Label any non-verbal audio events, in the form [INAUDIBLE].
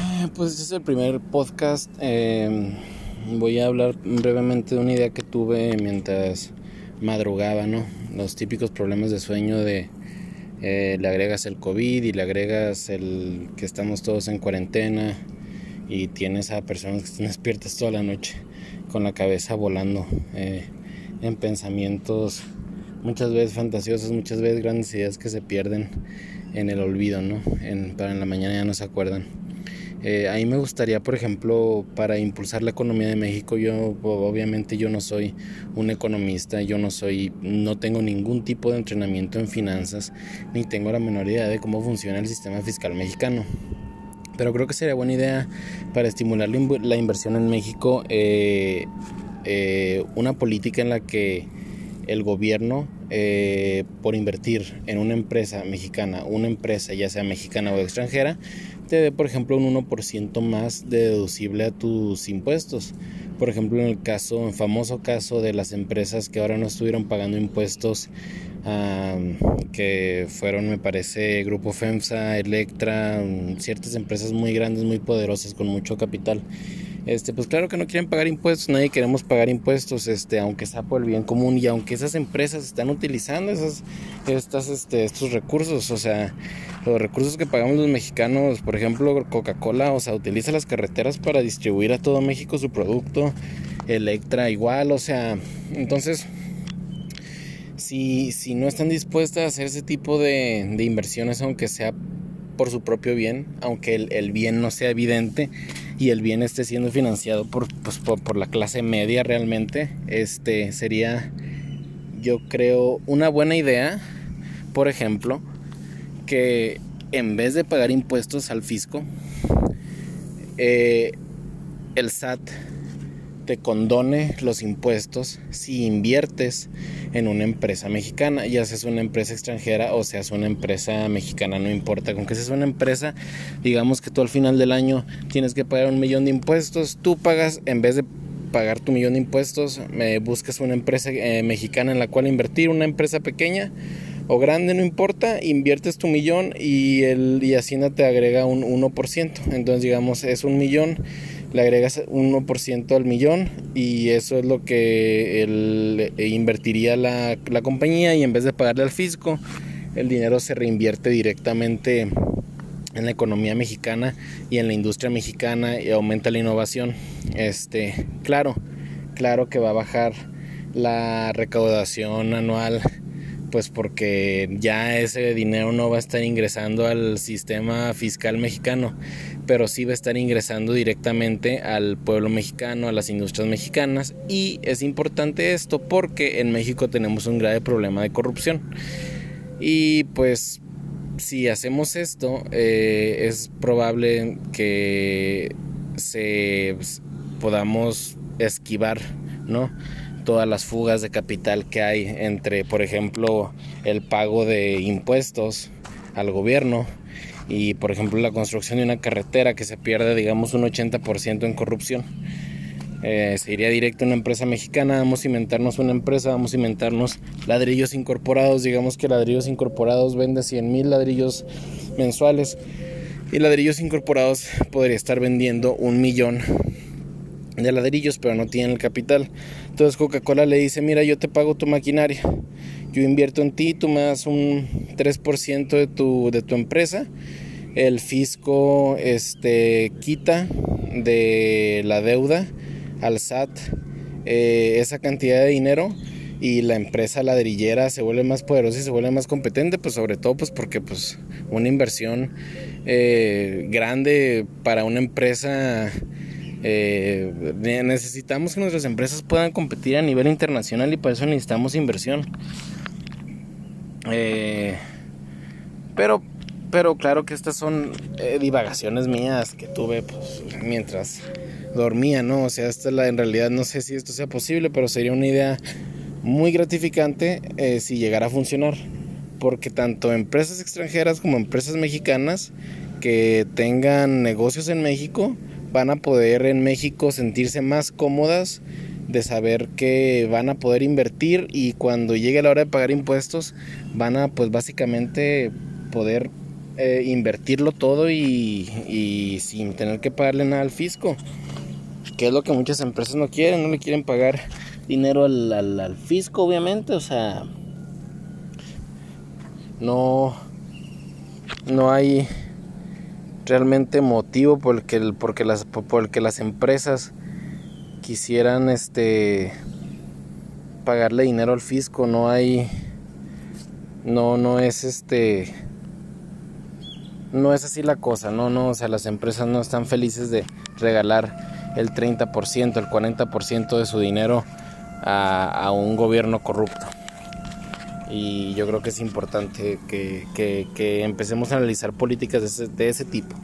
Eh, pues es el primer podcast. Em, voy a hablar brevemente de una idea que tuve mientras madrugaba, ¿no? Los típicos problemas de sueño de eh, le agregas el COVID y le agregas el que estamos todos en cuarentena y tienes a personas que están [LAUGHS] despiertas toda la noche con la cabeza volando eh, en pensamientos muchas veces fantasiosos, muchas veces grandes ideas que se pierden en el olvido, ¿no? En, para en la mañana ya no se acuerdan. Eh, a mí me gustaría, por ejemplo, para impulsar la economía de México, yo obviamente yo no soy un economista, yo no soy, no tengo ningún tipo de entrenamiento en finanzas, ni tengo la menor idea de cómo funciona el sistema fiscal mexicano. Pero creo que sería buena idea para estimular la inversión en México eh, eh, una política en la que el gobierno, por invertir en una empresa mexicana, una empresa ya sea mexicana o extranjera, te dé, por ejemplo, un 1% más de deducible a tus impuestos. Por ejemplo, en el caso, en famoso caso de las empresas que ahora no estuvieron pagando impuestos, que fueron, me parece, Grupo FEMSA, Electra, ciertas empresas muy grandes, muy poderosas, con mucho capital este, pues claro que no quieren pagar impuestos, nadie queremos pagar impuestos, este, aunque sea por el bien común y aunque esas empresas están utilizando esas, estas, este, estos recursos, o sea, los recursos que pagamos los mexicanos, por ejemplo, Coca-Cola, o sea, utiliza las carreteras para distribuir a todo México su producto, Electra igual, o sea, entonces si, si no están dispuestas a hacer ese tipo de, de inversiones, aunque sea por su propio bien, aunque el, el bien no sea evidente, y el bien esté siendo financiado por, pues, por, la clase media realmente, este sería, yo creo, una buena idea, por ejemplo, que en vez de pagar impuestos al fisco, eh, el SAT te condone los impuestos si inviertes en una empresa mexicana, ya seas una empresa extranjera o seas una empresa mexicana, no importa, con que seas una empresa, digamos que tú al final del año tienes que pagar un millón de impuestos, tú pagas, en vez de pagar tu millón de impuestos, me buscas una empresa eh, mexicana en la cual invertir, una empresa pequeña o grande, no importa, inviertes tu millón y, el, y Hacienda te agrega un 1%, entonces digamos es un millón le agregas 1% al millón y eso es lo que eh, invertiría la, la compañía y en vez de pagarle al fisco, el dinero se reinvierte directamente en la economía mexicana y en la industria mexicana y aumenta la innovación. Este, claro, claro que va a bajar la recaudación anual pues porque ya ese dinero no va a estar ingresando al sistema fiscal mexicano, pero sí va a estar ingresando directamente al pueblo mexicano, a las industrias mexicanas y es importante esto porque en México tenemos un grave problema de corrupción y pues si hacemos esto eh, es probable que se podamos esquivar, ¿no? todas las fugas de capital que hay entre, por ejemplo, el pago de impuestos al gobierno y, por ejemplo, la construcción de una carretera que se pierde, digamos, un 80% en corrupción. Eh, se iría directo a una empresa mexicana, vamos a inventarnos una empresa, vamos a inventarnos ladrillos incorporados, digamos que ladrillos incorporados vende 100 mil ladrillos mensuales y ladrillos incorporados podría estar vendiendo un millón de ladrillos, pero no tienen el capital. Entonces Coca-Cola le dice, mira, yo te pago tu maquinaria, yo invierto en ti, tú me das un 3% de tu, de tu empresa, el fisco este, quita de la deuda al SAT eh, esa cantidad de dinero y la empresa ladrillera se vuelve más poderosa y se vuelve más competente, pues sobre todo pues porque pues una inversión eh, grande para una empresa eh, necesitamos que nuestras empresas puedan competir a nivel internacional y para eso necesitamos inversión. Eh, pero, pero claro que estas son eh, divagaciones mías que tuve pues, mientras dormía, ¿no? O sea, esta la, en realidad no sé si esto sea posible, pero sería una idea muy gratificante si llegara a funcionar. Porque tanto empresas extranjeras como empresas mexicanas que tengan negocios en México, van a poder en México sentirse más cómodas de saber que van a poder invertir y cuando llegue la hora de pagar impuestos van a pues básicamente poder eh, invertirlo todo y, sin tener que pagarle nada al fisco. Que es lo que muchas empresas no quieren, no le quieren pagar dinero al, al fisco, obviamente. O sea, no, no hay realmente motivo por el que, porque las, por que las empresas quisieran este pagarle dinero al fisco no hay no no es este no es así la cosa no no o sea las empresas no están felices de regalar el 30% el 40% de su dinero a, a un gobierno corrupto y yo creo que es importante que, que, que empecemos a analizar políticas de ese, de ese tipo.